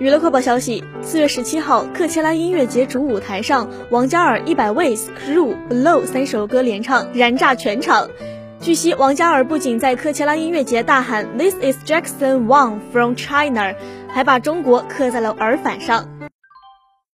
娱乐快报消息：四月十七号，克切拉音乐节主舞台上，王嘉尔《一百 Ways》《Crew》《Below》三首歌连唱，燃炸全场。据悉，王嘉尔不仅在克切拉音乐节大喊 “This is Jackson Wang from China”，还把中国刻在了耳返上。